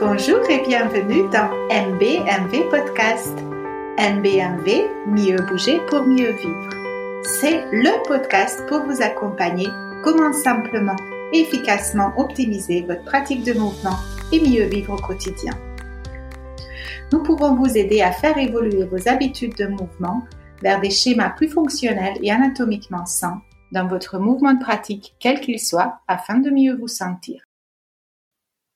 Bonjour et bienvenue dans MBMV Podcast. MBMV, mieux bouger pour mieux vivre. C'est le podcast pour vous accompagner comment simplement et efficacement optimiser votre pratique de mouvement et mieux vivre au quotidien. Nous pouvons vous aider à faire évoluer vos habitudes de mouvement vers des schémas plus fonctionnels et anatomiquement sains dans votre mouvement de pratique, quel qu'il soit, afin de mieux vous sentir.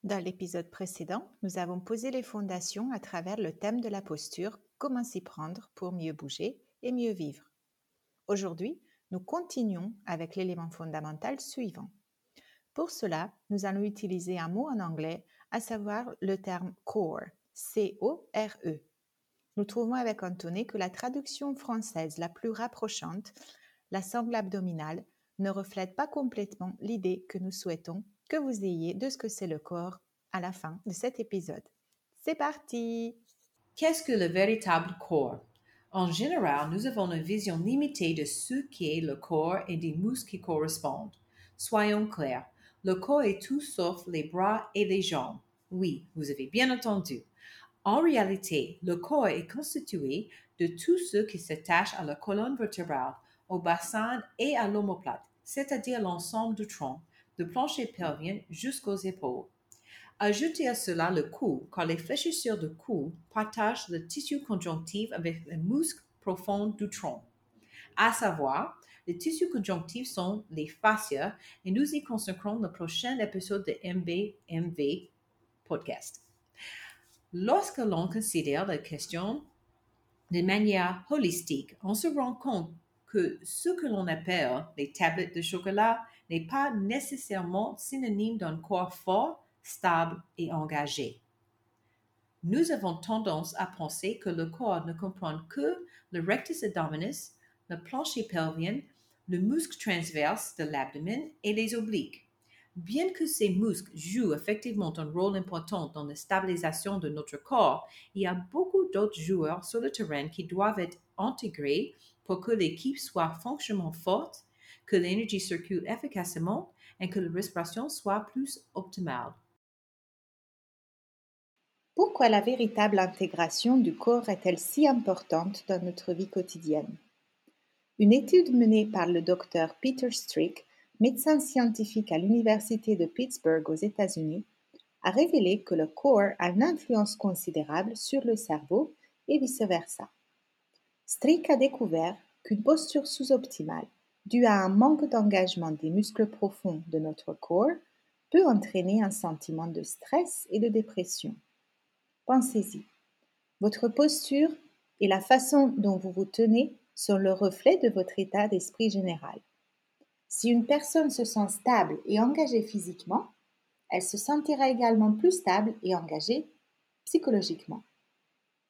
Dans l'épisode précédent, nous avons posé les fondations à travers le thème de la posture, comment s'y prendre pour mieux bouger et mieux vivre. Aujourd'hui, nous continuons avec l'élément fondamental suivant. Pour cela, nous allons utiliser un mot en anglais, à savoir le terme core, C-O-R-E. Nous trouvons avec Anthony que la traduction française la plus rapprochante la sangle abdominale ne reflète pas complètement l'idée que nous souhaitons que vous ayez de ce que c'est le corps à la fin de cet épisode. C'est parti Qu'est-ce que le véritable corps? En général, nous avons une vision limitée de ce qu'est le corps et des muscles qui correspondent. Soyons clairs, le corps est tout sauf les bras et les jambes. Oui, vous avez bien entendu. En réalité, le corps est constitué de tout ce qui s'attache à la colonne vertébrale au bassin et à l'omoplate, c'est-à-dire l'ensemble du tronc, du plancher pelvien jusqu'aux épaules. Ajoutez à cela le cou, car les fléchissures du cou partagent le tissu conjonctif avec les muscles profonds du tronc. À savoir, les tissus conjonctifs sont les fascias et nous y consacrons le prochain épisode de MBMV podcast. Lorsque l'on considère la question de manière holistique, on se rend compte que ce que l'on appelle les tablettes de chocolat n'est pas nécessairement synonyme d'un corps fort, stable et engagé. Nous avons tendance à penser que le corps ne comprend que le rectus abdominis, le plancher pelvien, le muscle transverse de l'abdomen et les obliques. Bien que ces muscles jouent effectivement un rôle important dans la stabilisation de notre corps, il y a beaucoup d'autres joueurs sur le terrain qui doivent être intégrés pour que l'équipe soit fonctionnellement forte, que l'énergie circule efficacement et que la respiration soit plus optimale. Pourquoi la véritable intégration du corps est-elle si importante dans notre vie quotidienne? Une étude menée par le docteur Peter Strick, médecin scientifique à l'Université de Pittsburgh aux États-Unis, a révélé que le corps a une influence considérable sur le cerveau et vice-versa. Strick a découvert qu'une posture sous-optimale, due à un manque d'engagement des muscles profonds de notre corps, peut entraîner un sentiment de stress et de dépression. Pensez-y. Votre posture et la façon dont vous vous tenez sont le reflet de votre état d'esprit général. Si une personne se sent stable et engagée physiquement, elle se sentira également plus stable et engagée psychologiquement.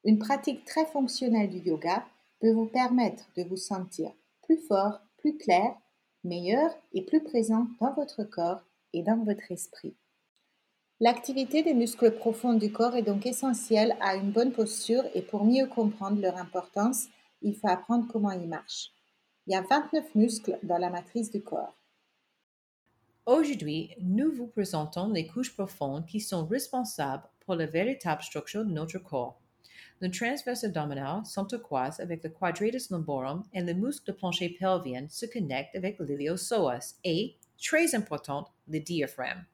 Une pratique très fonctionnelle du yoga peut vous permettre de vous sentir plus fort, plus clair, meilleur et plus présent dans votre corps et dans votre esprit. L'activité des muscles profonds du corps est donc essentielle à une bonne posture et pour mieux comprendre leur importance, il faut apprendre comment ils marchent. Il y a 29 muscles dans la matrice du corps. Aujourd'hui, nous vous présentons les couches profondes qui sont responsables pour la véritable structure de notre corps. Le transverse abdominal s'entrecroise avec le quadratus lumborum et le muscle plancher pelvien se connecte avec l'iliopsoas et, très important, le diaphragme.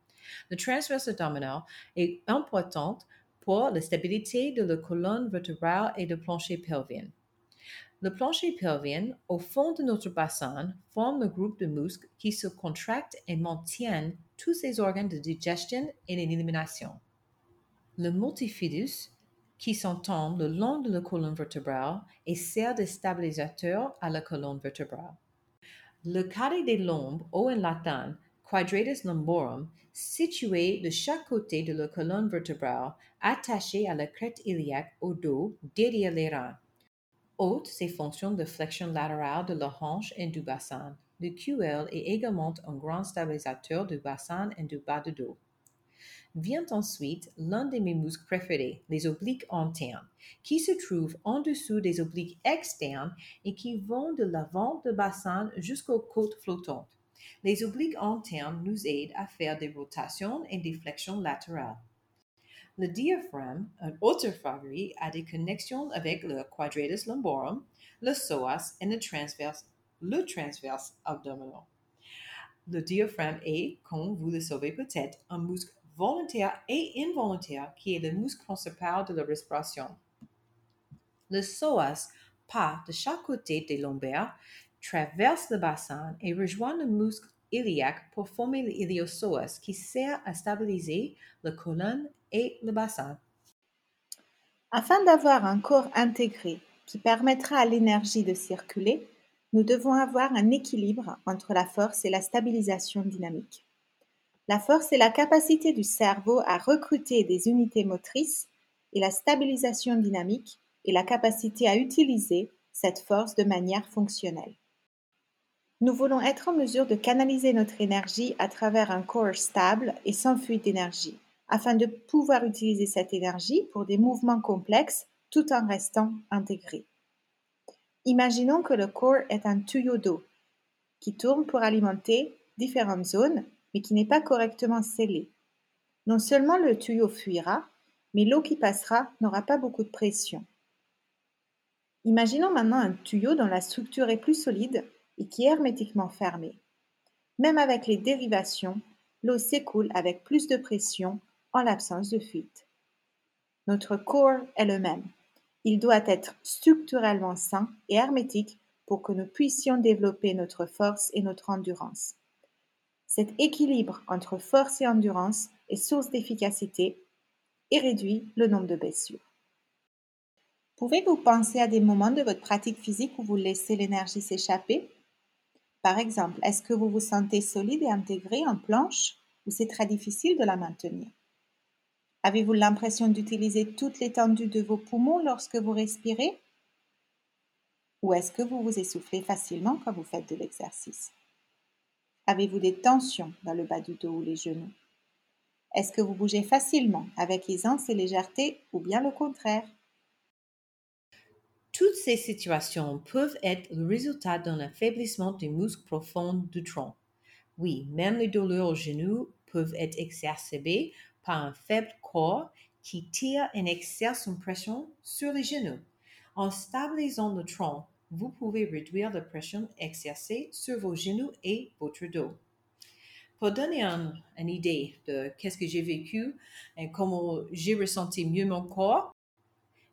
Le transverse abdominal est important pour la stabilité de la colonne vertébrale et du plancher pelvien. Le plancher pelvien, au fond de notre bassin, forme le groupe de muscles qui se contractent et maintiennent tous ces organes de digestion et d'élimination. Le multifidus qui s'entend le long de la colonne vertébrale et sert de stabilisateur à la colonne vertébrale. Le carré des lombes, ou en latin quadratus lumborum, situé de chaque côté de la colonne vertébrale, attaché à la crête iliaque au dos, derrière les reins. Haute ses fonctions de flexion latérale de la hanche et du bassin. Le QL est également un grand stabilisateur du bassin et du bas du dos. Vient ensuite l'un de mes muscles préférés, les obliques internes, qui se trouvent en dessous des obliques externes et qui vont de l'avant du bassin jusqu'aux côtes flottantes. Les obliques internes nous aident à faire des rotations et des flexions latérales. Le diaphragme, un autre favori, a des connexions avec le quadratus lumborum, le psoas et le transverse, le transverse abdominal. Le diaphragme est, comme vous le savez peut-être, un muscle volontaire et involontaire qui est le muscle principal de la respiration. Le psoas part de chaque côté des lombaires, traverse le bassin et rejoint le muscle iliaque pour former l'iliosoas qui sert à stabiliser la colonne et le bassin. Afin d'avoir un corps intégré qui permettra à l'énergie de circuler, nous devons avoir un équilibre entre la force et la stabilisation dynamique. La force est la capacité du cerveau à recruter des unités motrices et la stabilisation dynamique est la capacité à utiliser cette force de manière fonctionnelle. Nous voulons être en mesure de canaliser notre énergie à travers un corps stable et sans fuite d'énergie, afin de pouvoir utiliser cette énergie pour des mouvements complexes tout en restant intégré. Imaginons que le corps est un tuyau d'eau qui tourne pour alimenter différentes zones, mais qui n'est pas correctement scellé. Non seulement le tuyau fuira, mais l'eau qui passera n'aura pas beaucoup de pression. Imaginons maintenant un tuyau dont la structure est plus solide et qui est hermétiquement fermé. Même avec les dérivations, l'eau s'écoule avec plus de pression en l'absence de fuite. Notre corps est le même. Il doit être structurellement sain et hermétique pour que nous puissions développer notre force et notre endurance. Cet équilibre entre force et endurance est source d'efficacité et réduit le nombre de blessures. Pouvez-vous penser à des moments de votre pratique physique où vous laissez l'énergie s'échapper? Par exemple, est-ce que vous vous sentez solide et intégré en planche ou c'est très difficile de la maintenir? Avez-vous l'impression d'utiliser toute l'étendue de vos poumons lorsque vous respirez? Ou est-ce que vous vous essoufflez facilement quand vous faites de l'exercice? Avez-vous des tensions dans le bas du dos ou les genoux? Est-ce que vous bougez facilement avec aisance et légèreté ou bien le contraire? Toutes ces situations peuvent être le résultat d'un affaiblissement du muscle profond du tronc. Oui, même les douleurs aux genoux peuvent être exacerbées par un faible corps qui tire et exerce une pression sur les genoux. En stabilisant le tronc, vous pouvez réduire la pression exercée sur vos genoux et votre dos. Pour donner une idée de qu'est-ce que j'ai vécu et comment j'ai ressenti mieux mon corps,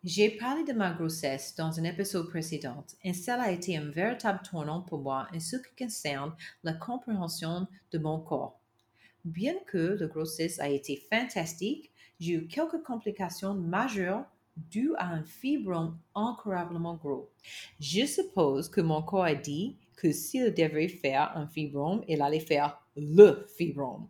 j'ai parlé de ma grossesse dans un épisode précédent et cela a été un véritable tournant pour moi en ce qui concerne la compréhension de mon corps. Bien que la grossesse a été fantastique, j'ai eu quelques complications majeures dues à un fibrome incroyablement gros. Je suppose que mon corps a dit que s'il devait faire un fibrome, il allait faire le fibrome.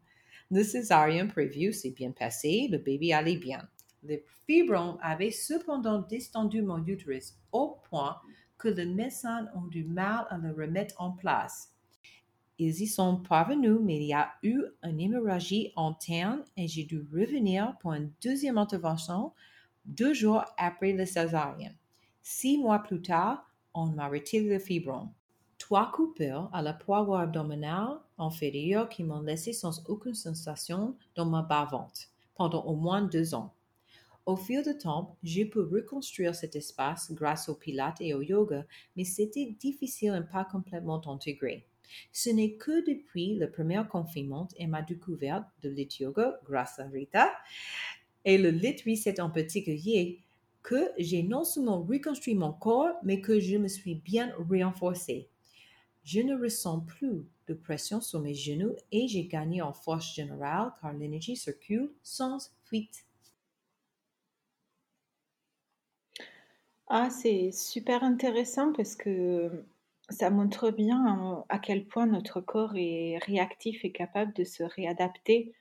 Le césarien prévu s'est bien passé, le bébé allait bien. Le fibrome avait cependant distendu mon utérus au point que les médecins ont du mal à le remettre en place. Ils y sont parvenus, mais il y a eu une hémorragie interne et j'ai dû revenir pour une deuxième intervention deux jours après le césarien. Six mois plus tard, on m'a retiré le fibrome. Trois coupures à la poire abdominale inférieure qui m'ont laissé sans aucune sensation dans ma bas-ventre pendant au moins deux ans. Au fil du temps, j'ai pu reconstruire cet espace grâce au pilates et au yoga, mais c'était difficile et pas complètement intégré. Ce n'est que depuis le premier confinement et ma découverte de lit yoga grâce à Rita et le lit reset en particulier que j'ai non seulement reconstruit mon corps, mais que je me suis bien renforcée. Je ne ressens plus de pression sur mes genoux et j'ai gagné en force générale car l'énergie circule sans fuite. Ah, c'est super intéressant parce que ça montre bien à quel point notre corps est réactif et capable de se réadapter,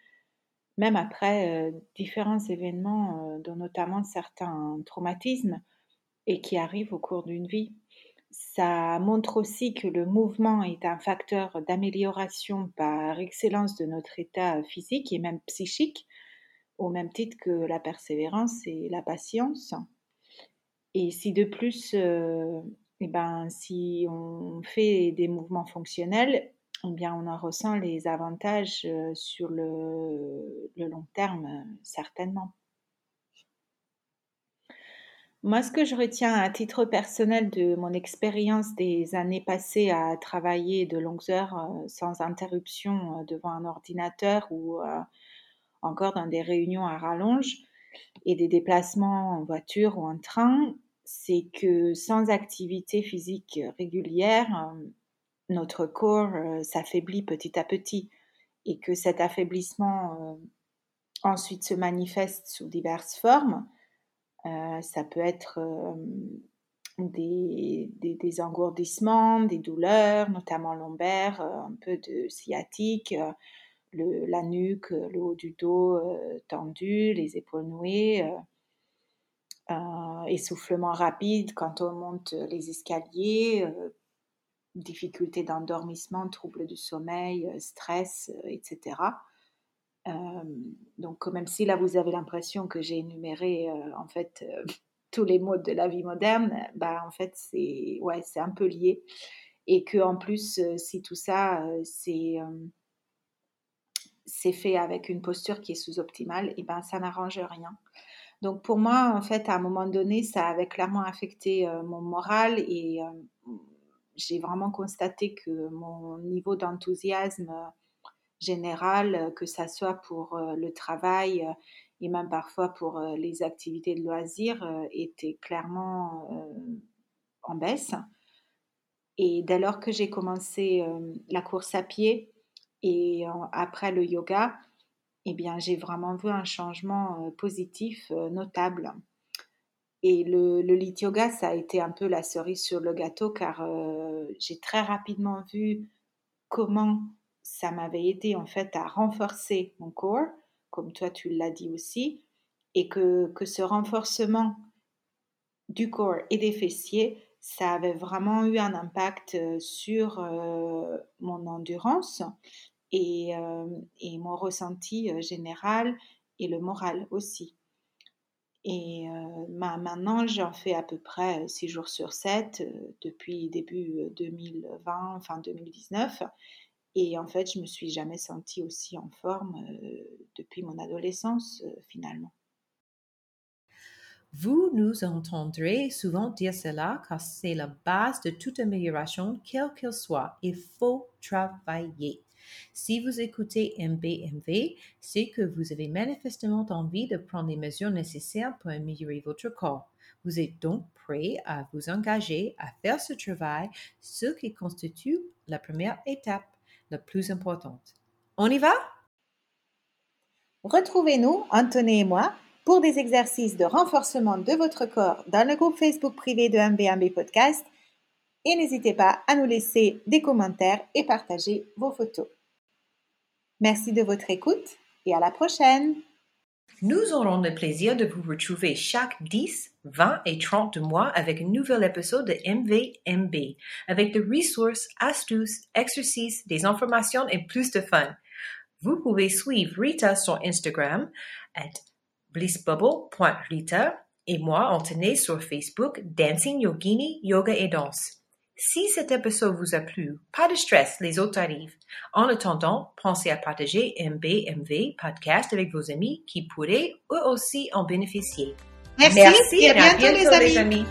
même après différents événements, dont notamment certains traumatismes, et qui arrivent au cours d'une vie. Ça montre aussi que le mouvement est un facteur d'amélioration par excellence de notre état physique et même psychique, au même titre que la persévérance et la patience. Et si de plus eh ben, si on fait des mouvements fonctionnels, on en ressent les avantages sur le, long terme, certainement. Moi, ce que je retiens à titre personnel de mon expérience des années passées à travailler de longues heures euh, sans interruption euh, devant un ordinateur ou euh, encore dans des réunions à rallonge et des déplacements en voiture ou en train, c'est que sans activité physique régulière, notre corps s'affaiblit petit à petit et que cet affaiblissement ensuite se manifeste sous diverses formes euh, ça peut être euh, des, engourdissements, des douleurs, notamment lombaires, euh, un peu de sciatique, la nuque, le haut du dos tendu, les épaules nouées, essoufflement rapide quand on monte les escaliers, difficultés d'endormissement, troubles du sommeil, stress, etc. Euh, donc, même si là vous avez l'impression que j'ai énuméré euh, en fait euh, tous les modes de la vie moderne, bah en fait c'est ouais c'est un peu lié et que en plus si tout ça c'est c'est fait avec une posture qui est sous-optimale, et ben ça n'arrange rien. Donc pour moi, en fait, à un moment donné, ça avait clairement affecté mon moral et j'ai vraiment constaté que mon niveau d'enthousiasme générale, euh, que ça soit pour euh, le travail euh, et même parfois pour les activités de loisirs, était clairement en baisse. Et dès lors que j'ai commencé la course à pied et après le yoga, eh bien, j'ai vraiment vu un changement positif notable. Et le, le lit yoga, ça a été un peu la cerise sur le gâteau car j'ai très rapidement vu comment ça m'avait aidé en fait à renforcer mon corps, comme toi tu l'as dit aussi, et que, que ce renforcement du corps et des fessiers, ça avait vraiment eu un impact euh, sur euh, mon endurance et, euh, et mon ressenti général et le moral aussi. Et maintenant, j'en fais à peu près 6 jours sur 7 depuis début 2020, enfin 2019. Et en fait, je me suis jamais sentie aussi en forme euh, depuis mon adolescence, euh, finalement. Vous nous entendrez souvent dire cela car c'est la base de toute amélioration, quelle qu'elle soit. Il faut travailler. Si vous écoutez MBMV, c'est que vous avez manifestement envie de prendre les mesures nécessaires pour améliorer votre corps. Vous êtes donc prêt à vous engager à faire ce travail, ce qui constitue la première étape la plus importante. On y va? Retrouvez-nous, Anthony et moi, pour des exercices de renforcement de votre corps dans le groupe Facebook privé de MBMB Podcast. Et n'hésitez pas à nous laisser des commentaires et partager vos photos. Merci de votre écoute et à la prochaine! Nous aurons le plaisir de vous retrouver chaque 10, 20 et 30 mois avec un nouvel épisode de MVMB, avec des ressources, astuces, exercices, des informations et plus de fun. Vous pouvez suivre Rita sur Instagram at blissbubble.rita et moi, Anthony, sur Facebook Dancing Yogini Yoga et Danse. Si cet épisode vous a plu, pas de stress, les autres arrivent. En attendant, pensez à partager MBMV podcast avec vos amis qui pourraient eux aussi en bénéficier. Merci, et à bientôt, les amis.